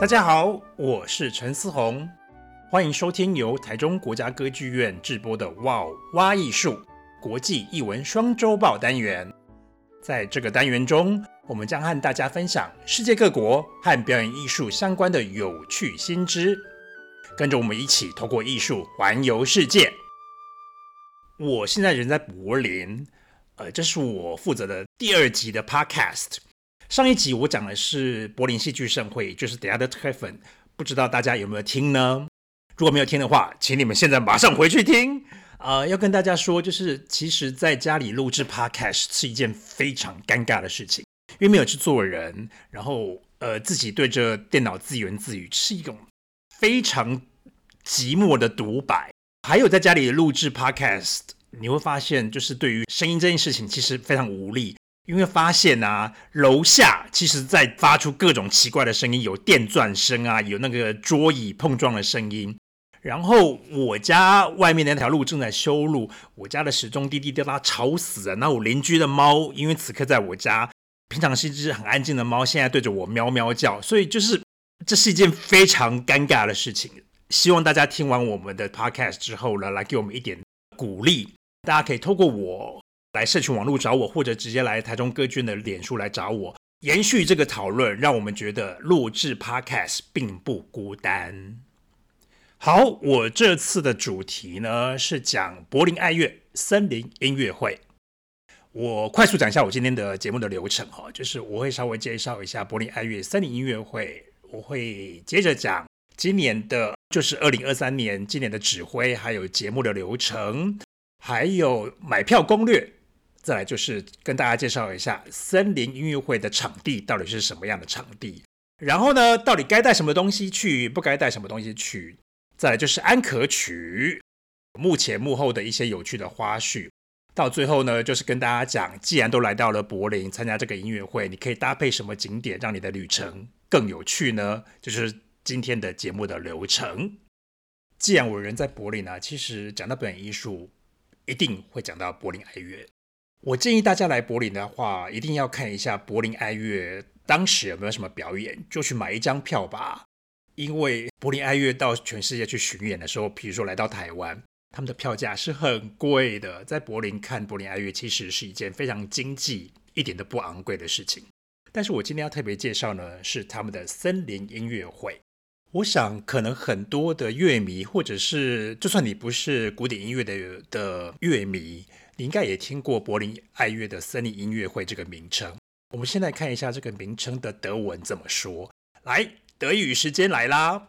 大家好，我是陈思宏，欢迎收听由台中国家歌剧院制播的《哇哇艺术国际艺文双周报》单元。在这个单元中，我们将和大家分享世界各国和表演艺术相关的有趣新知，跟着我们一起透过艺术环游世界。我现在人在柏林，呃，这是我负责的第二集的 Podcast。上一集我讲的是柏林戏剧盛会，就是 Der Treffen，不知道大家有没有听呢？如果没有听的话，请你们现在马上回去听。呃，要跟大家说，就是其实在家里录制 Podcast 是一件非常尴尬的事情，因为没有去做人，然后呃自己对着电脑自言自语，是一种非常寂寞的独白。还有在家里录制 Podcast，你会发现，就是对于声音这件事情，其实非常无力。因为发现啊，楼下其实在发出各种奇怪的声音，有电钻声啊，有那个桌椅碰撞的声音。然后我家外面那条路正在修路，我家的时钟滴滴答答吵死了。那我邻居的猫，因为此刻在我家，平常是一只很安静的猫，现在对着我喵喵叫，所以就是这是一件非常尴尬的事情。希望大家听完我们的 podcast 之后呢，来给我们一点鼓励。大家可以透过我。来社群网络找我，或者直接来台中歌剧院的脸书来找我，延续这个讨论，让我们觉得录制 Podcast 并不孤单。好，我这次的主题呢是讲柏林爱乐森林音乐会。我快速讲一下我今天的节目的流程哈，就是我会稍微介绍一下柏林爱乐森林音乐会，我会接着讲今年的，就是二零二三年今年的指挥，还有节目的流程，还有买票攻略。再来就是跟大家介绍一下森林音乐会的场地到底是什么样的场地，然后呢，到底该带什么东西去，不该带什么东西去。再来就是安可曲，幕前幕后的一些有趣的花絮。到最后呢，就是跟大家讲，既然都来到了柏林参加这个音乐会，你可以搭配什么景点，让你的旅程更有趣呢？就是今天的节目的流程。既然我人在柏林呢，其实讲到表演艺术，一定会讲到柏林爱乐。我建议大家来柏林的话，一定要看一下柏林爱乐当时有没有什么表演，就去买一张票吧。因为柏林爱乐到全世界去巡演的时候，比如说来到台湾，他们的票价是很贵的。在柏林看柏林爱乐，其实是一件非常经济、一点都不昂贵的事情。但是我今天要特别介绍呢，是他们的森林音乐会。我想，可能很多的乐迷，或者是就算你不是古典音乐的的乐迷。你应该也听过柏林爱乐的森林音乐会这个名称。我们先来看一下这个名称的德文怎么说。来，德语时间来啦！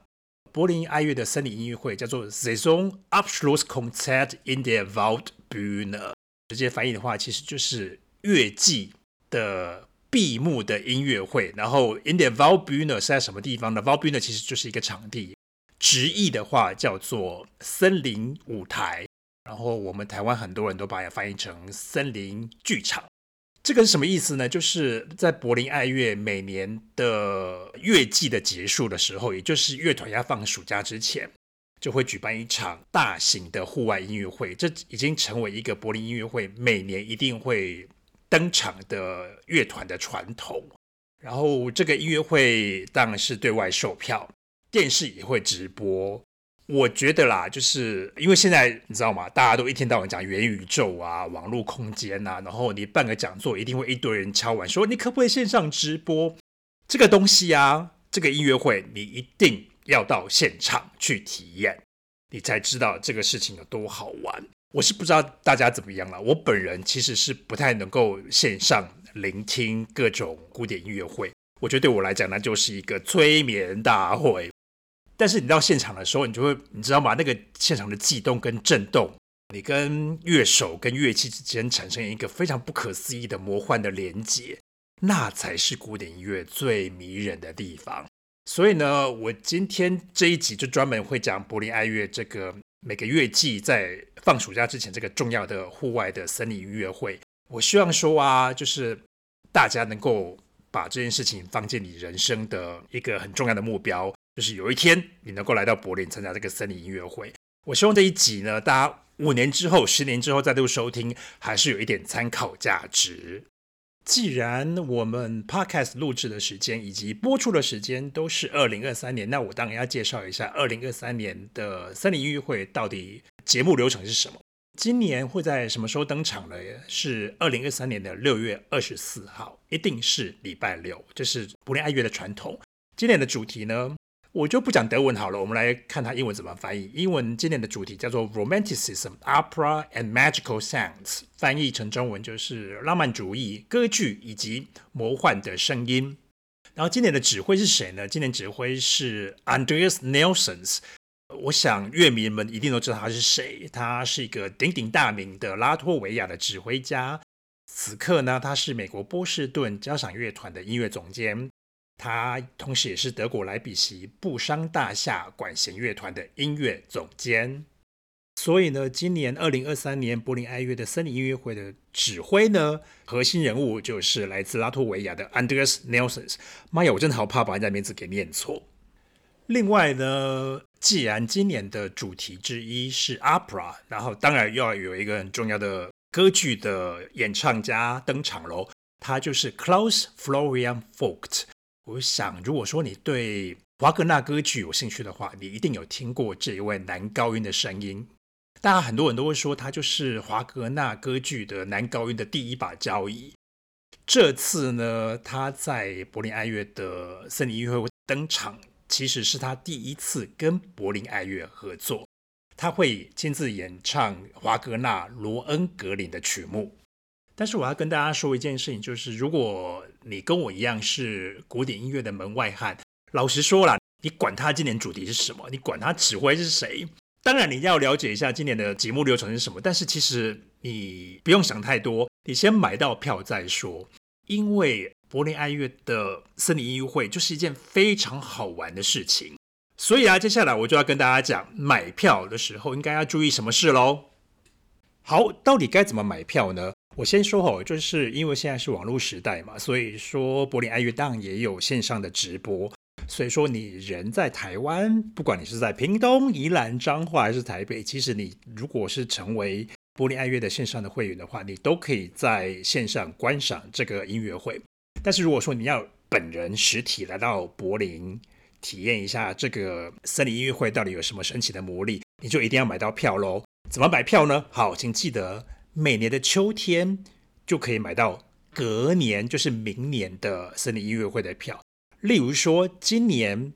柏林爱乐的森林音乐会叫做 Saisonabschlusskonzert in der Waldbühne。直接翻译的话，其实就是乐季的闭幕的音乐会。然后 in der Waldbühne 是在什么地方呢？Waldbühne 其实就是一个场地，直译的话叫做森林舞台。然后我们台湾很多人都把它翻译成森林剧场，这个是什么意思呢？就是在柏林爱乐每年的乐季的结束的时候，也就是乐团要放暑假之前，就会举办一场大型的户外音乐会。这已经成为一个柏林音乐会每年一定会登场的乐团的传统。然后这个音乐会当然是对外售票，电视也会直播。我觉得啦，就是因为现在你知道吗？大家都一天到晚讲元宇宙啊、网络空间啊，然后你办个讲座，一定会一堆人敲完说，你可不可以线上直播这个东西啊？这个音乐会你一定要到现场去体验，你才知道这个事情有多好玩。我是不知道大家怎么样了，我本人其实是不太能够线上聆听各种古典音乐会，我觉得对我来讲那就是一个催眠大会。但是你到现场的时候，你就会，你知道吗？那个现场的悸动跟震动，你跟乐手跟乐器之间产生一个非常不可思议的魔幻的连接，那才是古典音乐最迷人的地方。所以呢，我今天这一集就专门会讲柏林爱乐这个每个乐季在放暑假之前这个重要的户外的森林音乐会。我希望说啊，就是大家能够把这件事情放进你人生的一个很重要的目标。就是有一天你能够来到柏林参加这个森林音乐会，我希望这一集呢，大家五年之后、十年之后再度收听，还是有一点参考价值。既然我们 Podcast 录制的时间以及播出的时间都是二零二三年，那我当然要介绍一下二零二三年的森林音乐会到底节目流程是什么。今年会在什么时候登场呢？是二零二三年的六月二十四号，一定是礼拜六，这是柏林爱乐的传统。今年的主题呢，我就不讲德文好了，我们来看它英文怎么翻译。英文今年的主题叫做 Romanticism, Opera and Magical Sounds，翻译成中文就是浪漫主义、歌剧以及魔幻的声音。然后今年的指挥是谁呢？今年指挥是 Andreas Nelsons。我想乐迷们一定都知道他是谁，他是一个鼎鼎大名的拉脱维亚的指挥家。此刻呢，他是美国波士顿交响乐团的音乐总监。他同时也是德国莱比锡布商大厦管弦乐团的音乐总监，所以呢，今年二零二三年柏林爱乐的森林音乐会的指挥呢，核心人物就是来自拉脱维亚的 Andreas Nelson。妈呀，我真的好怕把人家名字给念错。另外呢，既然今年的主题之一是 Opera，然后当然要有一个很重要的歌剧的演唱家登场喽，他就是 Klaus Florian Vogt。我想，如果说你对华格纳歌剧有兴趣的话，你一定有听过这一位男高音的声音。大家很多人都会说，他就是华格纳歌剧的男高音的第一把交椅。这次呢，他在柏林爱乐的森林音乐会登场，其实是他第一次跟柏林爱乐合作。他会亲自演唱华格纳《罗恩格林》的曲目。但是我要跟大家说一件事情，就是如果你跟我一样是古典音乐的门外汉，老实说啦，你管他今年主题是什么，你管他指挥是谁，当然你要了解一下今年的节目流程是什么。但是其实你不用想太多，你先买到票再说。因为柏林爱乐的森林音乐会就是一件非常好玩的事情，所以啊，接下来我就要跟大家讲买票的时候应该要注意什么事喽。好，到底该怎么买票呢？我先说吼，就是因为现在是网络时代嘛，所以说柏林爱乐当也有线上的直播。所以说你人在台湾，不管你是在屏东、宜兰、彰化还是台北，其实你如果是成为柏林爱乐的线上的会员的话，你都可以在线上观赏这个音乐会。但是如果说你要本人实体来到柏林体验一下这个森林音乐会到底有什么神奇的魔力，你就一定要买到票喽。怎么买票呢？好，请记得。每年的秋天就可以买到隔年，就是明年的森林音乐会的票。例如说，今年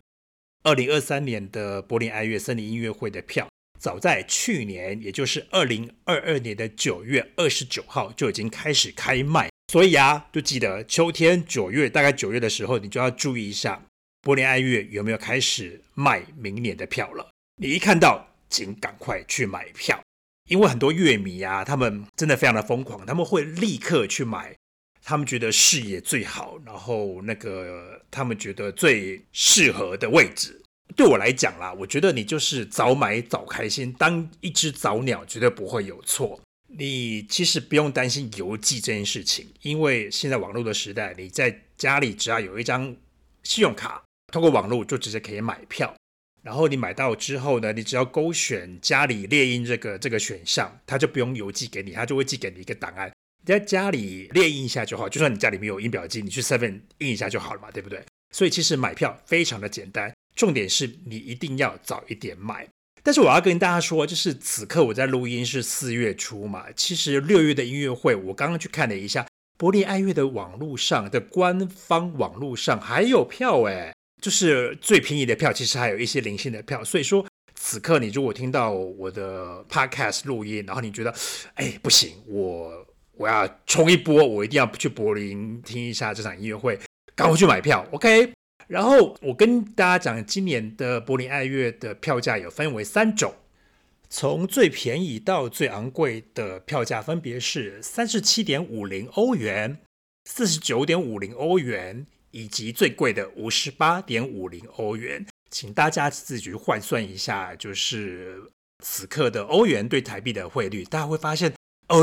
二零二三年的柏林爱乐森林音乐会的票，早在去年，也就是二零二二年的九月二十九号就已经开始开卖。所以啊，就记得秋天九月，大概九月的时候，你就要注意一下柏林爱乐有没有开始卖明年的票了。你一看到，请赶快去买票。因为很多乐迷啊，他们真的非常的疯狂，他们会立刻去买，他们觉得视野最好，然后那个他们觉得最适合的位置。对我来讲啦，我觉得你就是早买早开心，当一只早鸟绝对不会有错。你其实不用担心邮寄这件事情，因为现在网络的时代，你在家里只要有一张信用卡，通过网络就直接可以买票。然后你买到之后呢，你只要勾选家里列印这个这个选项，他就不用邮寄给你，他就会寄给你一个档案，你在家里列印一下就好。就算你家里没有印表机，你去 Seven 印一下就好了嘛，对不对？所以其实买票非常的简单，重点是你一定要早一点买。但是我要跟大家说，就是此刻我在录音是四月初嘛，其实六月的音乐会，我刚刚去看了一下，柏林爱乐的网络上的官方网络上还有票诶。就是最便宜的票，其实还有一些零星的票。所以说，此刻你如果听到我的 podcast 录音，然后你觉得，哎，不行，我我要冲一波，我一定要去柏林听一下这场音乐会，赶快去买票，OK？然后我跟大家讲，今年的柏林爱乐的票价有分为三种，从最便宜到最昂贵的票价分别是三十七点五零欧元、四十九点五零欧元。以及最贵的五十八点五零欧元，请大家自己去换算一下，就是此刻的欧元对台币的汇率，大家会发现，哎，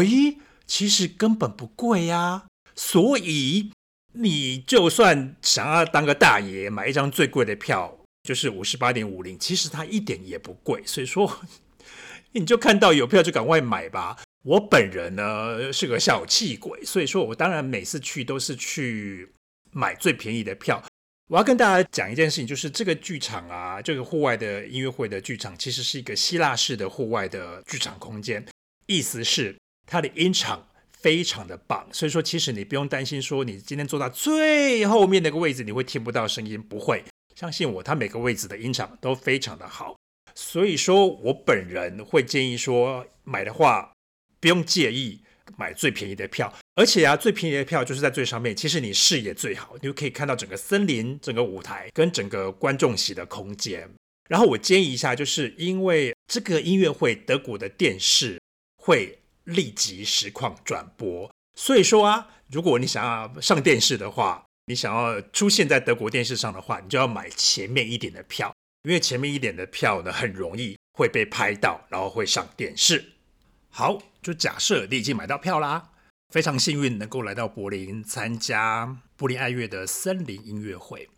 其实根本不贵呀。所以你就算想要当个大爷，买一张最贵的票，就是五十八点五零，其实它一点也不贵。所以说，你就看到有票就赶快买吧。我本人呢是个小气鬼，所以说我当然每次去都是去买最便宜的票。我要跟大家讲一件事情，就是这个剧场啊，这个户外的音乐会的剧场，其实是一个希腊式的户外的剧场空间，意思是它的音场非常的棒，所以说其实你不用担心说你今天坐到最后面那个位置你会听不到声音，不会，相信我，它每个位置的音场都非常的好，所以说我本人会建议说买的话。不用介意买最便宜的票，而且啊，最便宜的票就是在最上面，其实你视野最好，你就可以看到整个森林、整个舞台跟整个观众席的空间。然后我建议一下，就是因为这个音乐会德国的电视会立即实况转播，所以说啊，如果你想要上电视的话，你想要出现在德国电视上的话，你就要买前面一点的票，因为前面一点的票呢，很容易会被拍到，然后会上电视。好，就假设你已经买到票啦，非常幸运能够来到柏林参加柏林爱乐的森林音乐会。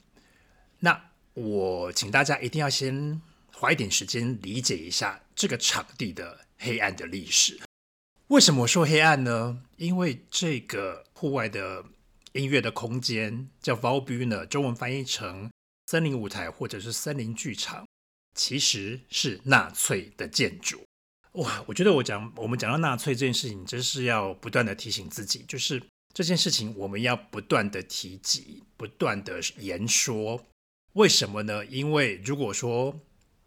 那我请大家一定要先花一点时间理解一下这个场地的黑暗的历史。为什么我说黑暗呢？因为这个户外的音乐的空间叫 Waldbühne，中文翻译成森林舞台或者是森林剧场，其实是纳粹的建筑。哇，我觉得我讲我们讲到纳粹这件事情，真是要不断的提醒自己，就是这件事情我们要不断的提及，不断的言说。为什么呢？因为如果说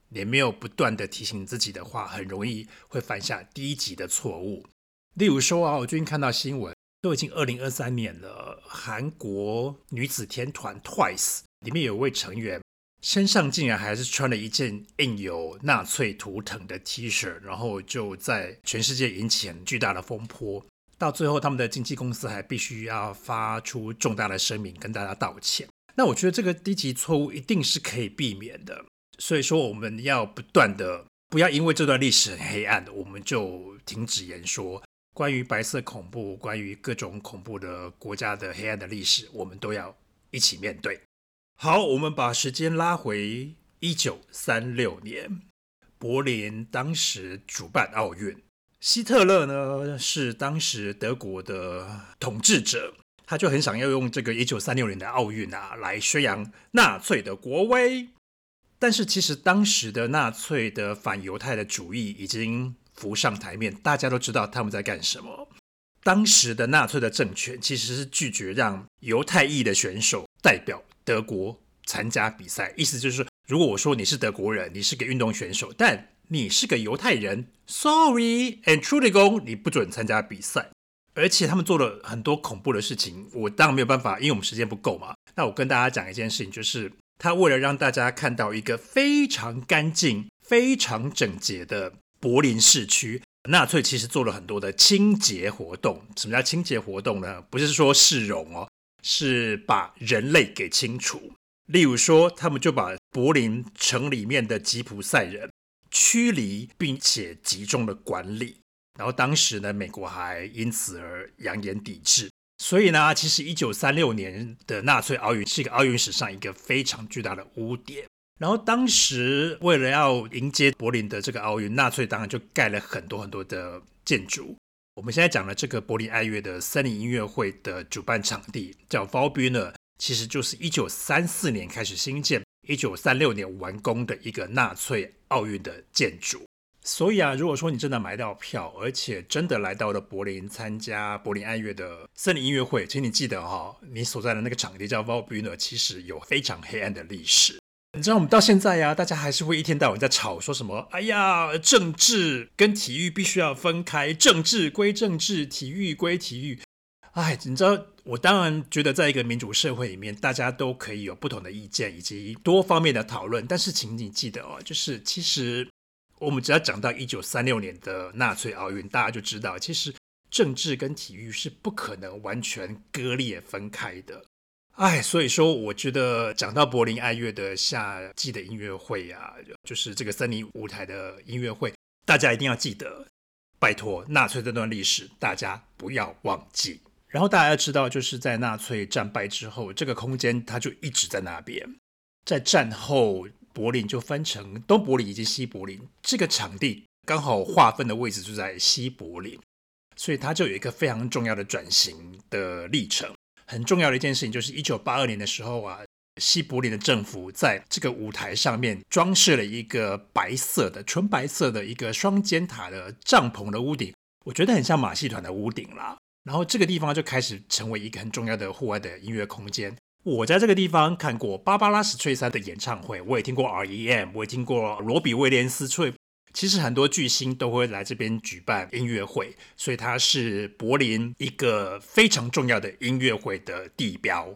你没有不断的提醒自己的话，很容易会犯下低级的错误。例如说啊，我最近看到新闻，都已经二零二三年了，韩国女子天团 Twice 里面有位成员。身上竟然还是穿了一件印有纳粹图腾的 T 恤，然后就在全世界引起很巨大的风波。到最后，他们的经纪公司还必须要发出重大的声明跟大家道歉。那我觉得这个低级错误一定是可以避免的。所以说，我们要不断的，不要因为这段历史很黑暗，我们就停止言说。关于白色恐怖，关于各种恐怖的国家的黑暗的历史，我们都要一起面对。好，我们把时间拉回一九三六年，柏林当时主办奥运，希特勒呢是当时德国的统治者，他就很想要用这个一九三六年的奥运啊来宣扬纳粹的国威。但是其实当时的纳粹的反犹太的主义已经浮上台面，大家都知道他们在干什么。当时的纳粹的政权其实是拒绝让犹太裔的选手代表德国参加比赛，意思就是，如果我说你是德国人，你是个运动选手，但你是个犹太人，Sorry，Entschuldigung，你不准参加比赛。而且他们做了很多恐怖的事情，我当然没有办法，因为我们时间不够嘛。那我跟大家讲一件事情，就是他为了让大家看到一个非常干净、非常整洁的柏林市区，纳粹其实做了很多的清洁活动。什么叫清洁活动呢？不是说市容哦。是把人类给清除，例如说，他们就把柏林城里面的吉普赛人驱离，并且集中的管理。然后当时呢，美国还因此而扬言抵制。所以呢，其实一九三六年的纳粹奥运是一个奥运史上一个非常巨大的污点。然后当时为了要迎接柏林的这个奥运，纳粹当然就盖了很多很多的建筑。我们现在讲的这个柏林爱乐的森林音乐会的主办场地叫 Waldbühne，其实就是一九三四年开始兴建，一九三六年完工的一个纳粹奥运的建筑。所以啊，如果说你真的买到票，而且真的来到了柏林参加柏林爱乐的森林音乐会，请你记得哈、哦，你所在的那个场地叫 Waldbühne，其实有非常黑暗的历史。你知道我们到现在呀、啊，大家还是会一天到晚在吵，说什么？哎呀，政治跟体育必须要分开，政治归政治，体育归体育。哎，你知道，我当然觉得，在一个民主社会里面，大家都可以有不同的意见以及多方面的讨论。但是，请你记得哦，就是其实我们只要讲到一九三六年的纳粹奥运，大家就知道，其实政治跟体育是不可能完全割裂分开的。哎，所以说，我觉得讲到柏林爱乐的夏季的音乐会啊，就是这个森林舞台的音乐会，大家一定要记得，拜托，纳粹这段历史大家不要忘记。然后大家要知道，就是在纳粹战败之后，这个空间它就一直在那边。在战后，柏林就分成东柏林以及西柏林，这个场地刚好划分的位置就在西柏林。所以它就有一个非常重要的转型的历程。很重要的一件事情就是，一九八二年的时候啊，西柏林的政府在这个舞台上面装饰了一个白色的、纯白色的一个双尖塔的帐篷的屋顶，我觉得很像马戏团的屋顶啦。然后这个地方就开始成为一个很重要的户外的音乐空间。我在这个地方看过芭芭拉史翠珊的演唱会，我也听过 R.E.M.，我也听过罗比威廉斯。翠其实很多巨星都会来这边举办音乐会，所以它是柏林一个非常重要的音乐会的地标。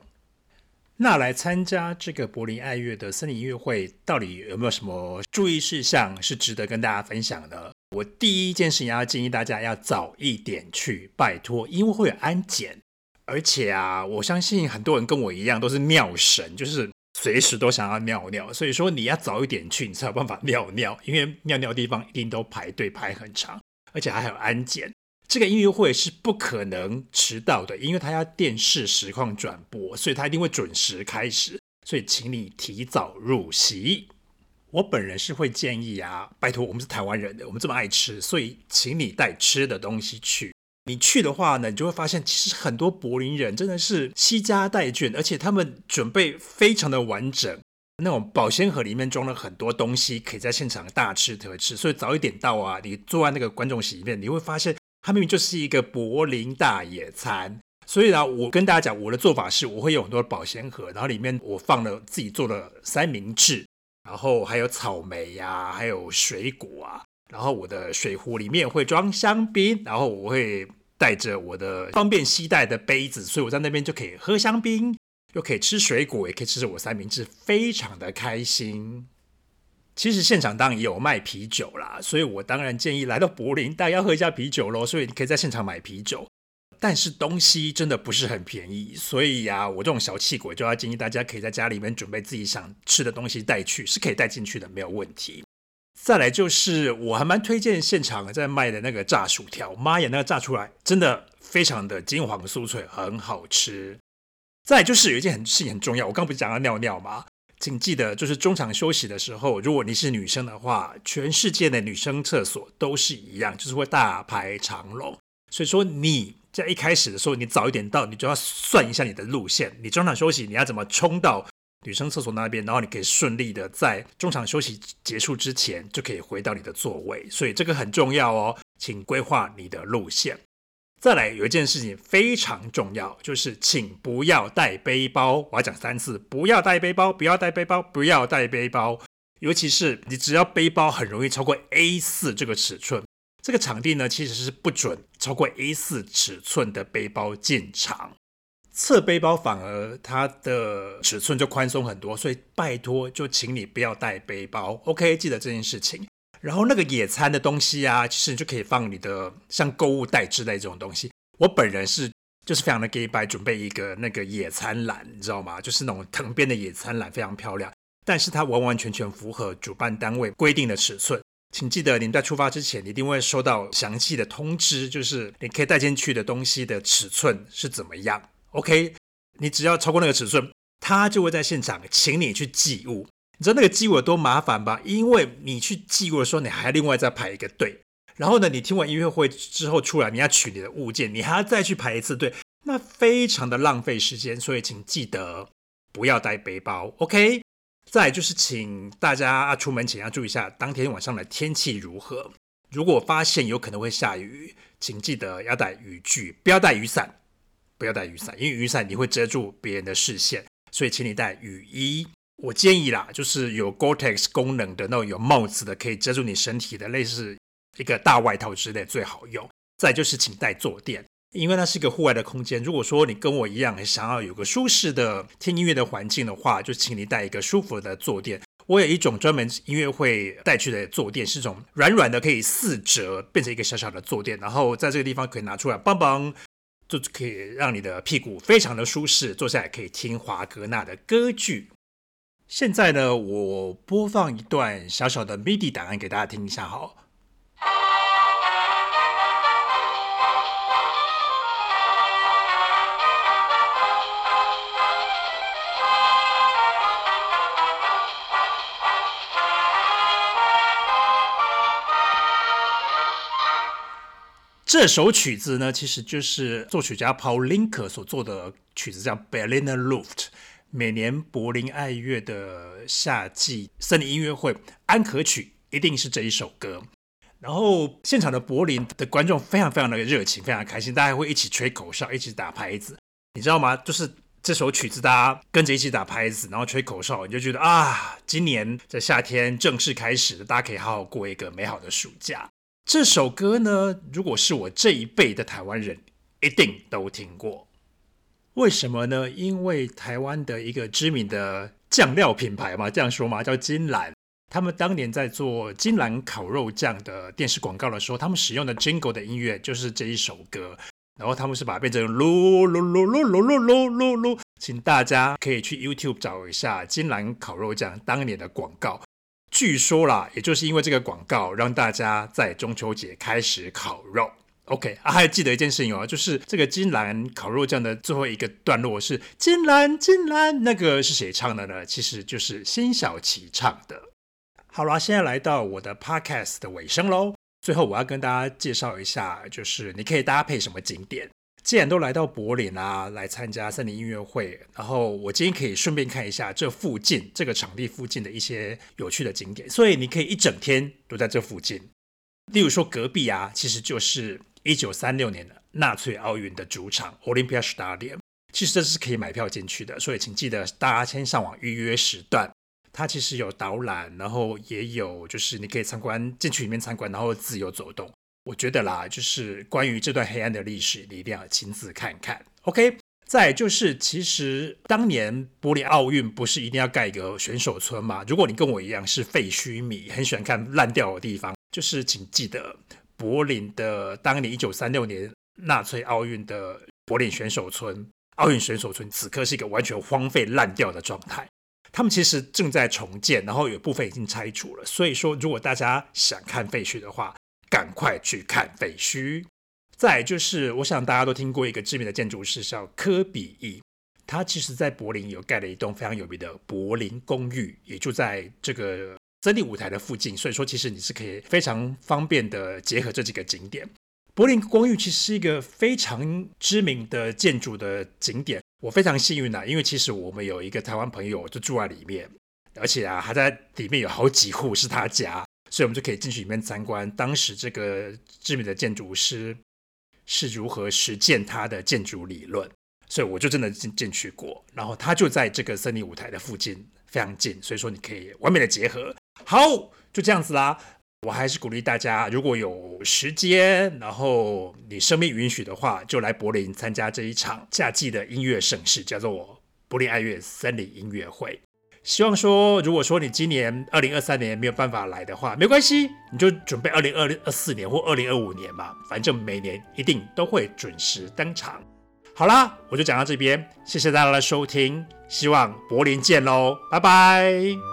那来参加这个柏林爱乐的森林音乐会，到底有没有什么注意事项是值得跟大家分享的？我第一件事情要建议大家要早一点去，拜托，因为会有安检。而且啊，我相信很多人跟我一样都是尿神，就是随时都想要尿尿。所以说你要早一点去，你才有办法尿尿。因为尿尿的地方一定都排队排很长，而且还有安检。这个音乐会是不可能迟到的，因为它要电视实况转播，所以它一定会准时开始。所以请你提早入席。我本人是会建议啊，拜托，我们是台湾人的，我们这么爱吃，所以请你带吃的东西去。你去的话呢，你就会发现，其实很多柏林人真的是携家带眷，而且他们准备非常的完整，那种保鲜盒里面装了很多东西，可以在现场大吃特吃。所以早一点到啊，你坐在那个观众席里面，你会发现，它明明就是一个柏林大野餐。所以呢，我跟大家讲，我的做法是，我会有很多保鲜盒，然后里面我放了自己做的三明治，然后还有草莓呀、啊，还有水果啊。然后我的水壶里面会装香槟，然后我会带着我的方便携带的杯子，所以我在那边就可以喝香槟，又可以吃水果，也可以吃着我三明治，非常的开心。其实现场当然也有卖啤酒啦，所以我当然建议来到柏林，大家要喝一下啤酒喽。所以你可以在现场买啤酒，但是东西真的不是很便宜，所以呀、我这种小气鬼就要建议大家可以在家里面准备自己想吃的东西带去，是可以带进去的，没有问题。再来就是，我还蛮推荐现场在卖的那个炸薯条，妈呀，那个炸出来真的非常的金黄酥脆，很好吃。再就是有一件很事情很重要，我刚不是讲要尿尿吗？请记得，就是中场休息的时候，如果你是女生的话，全世界的女生厕所都是一样，就是会大排长龙。所以说你在一开始的时候，你早一点到，你就要算一下你的路线，你中场休息你要怎么冲到女生厕所那边，然后你可以顺利的在中场休息结束之前就可以回到你的座位，所以这个很重要哦，请规划你的路线。再来有一件事情非常重要，就是请不要带背包，我要讲三次，不要带背包，不要带背包，不要带背包，尤其是你只要背包很容易超过 A4 这个尺寸，这个场地呢其实是不准超过 A4 尺寸的背包进场。侧背包反而它的尺寸就宽松很多，所以拜托就请你不要带背包，OK？记得这件事情。然后那个野餐的东西啊，其实你就可以放你的像购物袋之类这种东西。我本人是就是非常的给白，准备一个那个野餐篮，你知道吗？就是那种藤编的野餐篮，非常漂亮。但是它完完全全符合主办单位规定的尺寸，请记得你们在出发之前，一定会收到详细的通知，就是你可以带进去的东西的尺寸是怎么样。OK，你只要超过那个尺寸，他就会在现场请你去寄物。你知道那个寄物有多麻烦吧？因为你去寄物的时候，你还要另外再排一个队。然后呢，你听完音乐会之后出来，你要取你的物件，你还要再去排一次队，那非常的浪费时间。所以请记得不要带背包。OK，再就是请大家出门前要注意一下当天晚上的天气如何。如果发现有可能会下雨，请记得要带雨具，不要带雨伞。不要带雨伞，因为雨伞你会遮住别人的视线，所以请你带雨衣。我建议啦，就是有 Gore-Tex 功能的那种有帽子的，可以遮住你身体的，类似一个大外套之类最好用。再就是请带坐垫，因为它是一个户外的空间。如果说你跟我一样想要有个舒适的听音乐的环境的话，就请你带一个舒服的坐垫。我有一种专门音乐会带去的坐垫，是一种软软的，可以四折变成一个小小的坐垫，然后在这个地方可以拿出来，邦邦。就可以让你的屁股非常的舒适，坐下来可以听华格纳的歌剧。现在呢，我播放一段小小的 MIDI 档案给大家听一下，好。这首曲子呢，其实就是作曲家 Paul Linker 所做的曲子，叫 Berliner Luft。每年柏林爱乐的夏季森林音乐会安可曲一定是这一首歌。然后现场的柏林的观众非常非常的热情，非常开心，大家会一起吹口哨，一起打拍子，你知道吗？就是这首曲子，大家跟着一起打拍子，然后吹口哨，你就觉得啊，今年的夏天正式开始，大家可以好好过一个美好的暑假。这首歌呢，如果是我这一辈的台湾人，一定都听过。为什么呢？因为台湾的一个知名的酱料品牌嘛，这样说嘛，叫金兰。他们当年在做金兰烤肉酱的电视广告的时候，他们使用的 Jingle 的音乐就是这一首歌，然后他们是把它变成噜噜噜噜噜噜噜噜噜，请大家可以去 YouTube 找一下金兰烤肉酱当年的广告。据说啦，也就是因为这个广告，让大家在中秋节开始烤肉。OK，啊，还记得一件事情哦，就是这个金兰烤肉酱的最后一个段落是金兰金兰，那个是谁唱的呢？其实就是辛晓琪唱的。好啦，现在来到我的 podcast 的尾声喽。最后我要跟大家介绍一下，就是你可以搭配什么景点。既然都来到柏林啊，来参加森林音乐会，然后我今天可以顺便看一下这附近这个场地附近的一些有趣的景点。所以你可以一整天都在这附近。例如说隔壁啊，其实就是一九三六年的纳粹奥运的主场 Olympia Stadium，。其实这是可以买票进去的，所以请记得大家先上网预约时段。它其实有导览，然后也有就是你可以参观进去里面参观，然后自由走动。我觉得啦，就是关于这段黑暗的历史，你一定要亲自看看。OK，再就是其实当年柏林奥运不是一定要盖一个选手村吗？如果你跟我一样是废墟迷，很喜欢看烂掉的地方，就是请记得柏林的当年一九三六年纳粹奥运的柏林选手村，奥运选手村此刻是一个完全荒废烂掉的状态。他们其实正在重建，然后有部分已经拆除了。所以说，如果大家想看废墟的话，赶快去看废墟。再就是，我想大家都听过一个知名的建筑师叫科比意，他其实在柏林有盖了一栋非常有名的柏林公寓，也就在这个森林舞台的附近。所以说，其实你是可以非常方便的结合这几个景点。柏林公寓其实是一个非常知名的建筑的景点。我非常幸运呐、啊，因为其实我们有一个台湾朋友就住在里面，而且啊，还在里面有好几户是他家，所以我们就可以进去里面参观当时这个知名的建筑师是如何实践他的建筑理论。所以我就真的进进去过，然后他就在这个森林舞台的附近，非常近，所以说你可以完美的结合。好，就这样子啦。我还是鼓励大家，如果有时间，然后你生命允许的话，就来柏林参加这一场夏季的音乐盛事，叫做柏林爱乐森林音乐会。希望说，如果说你今年二零二三年没有办法来的话，没关系，你就准备二零二四年或二零二五年嘛，反正每年一定都会准时登场。好啦，我就讲到这边，谢谢大家的收听，希望柏林见喽，拜拜。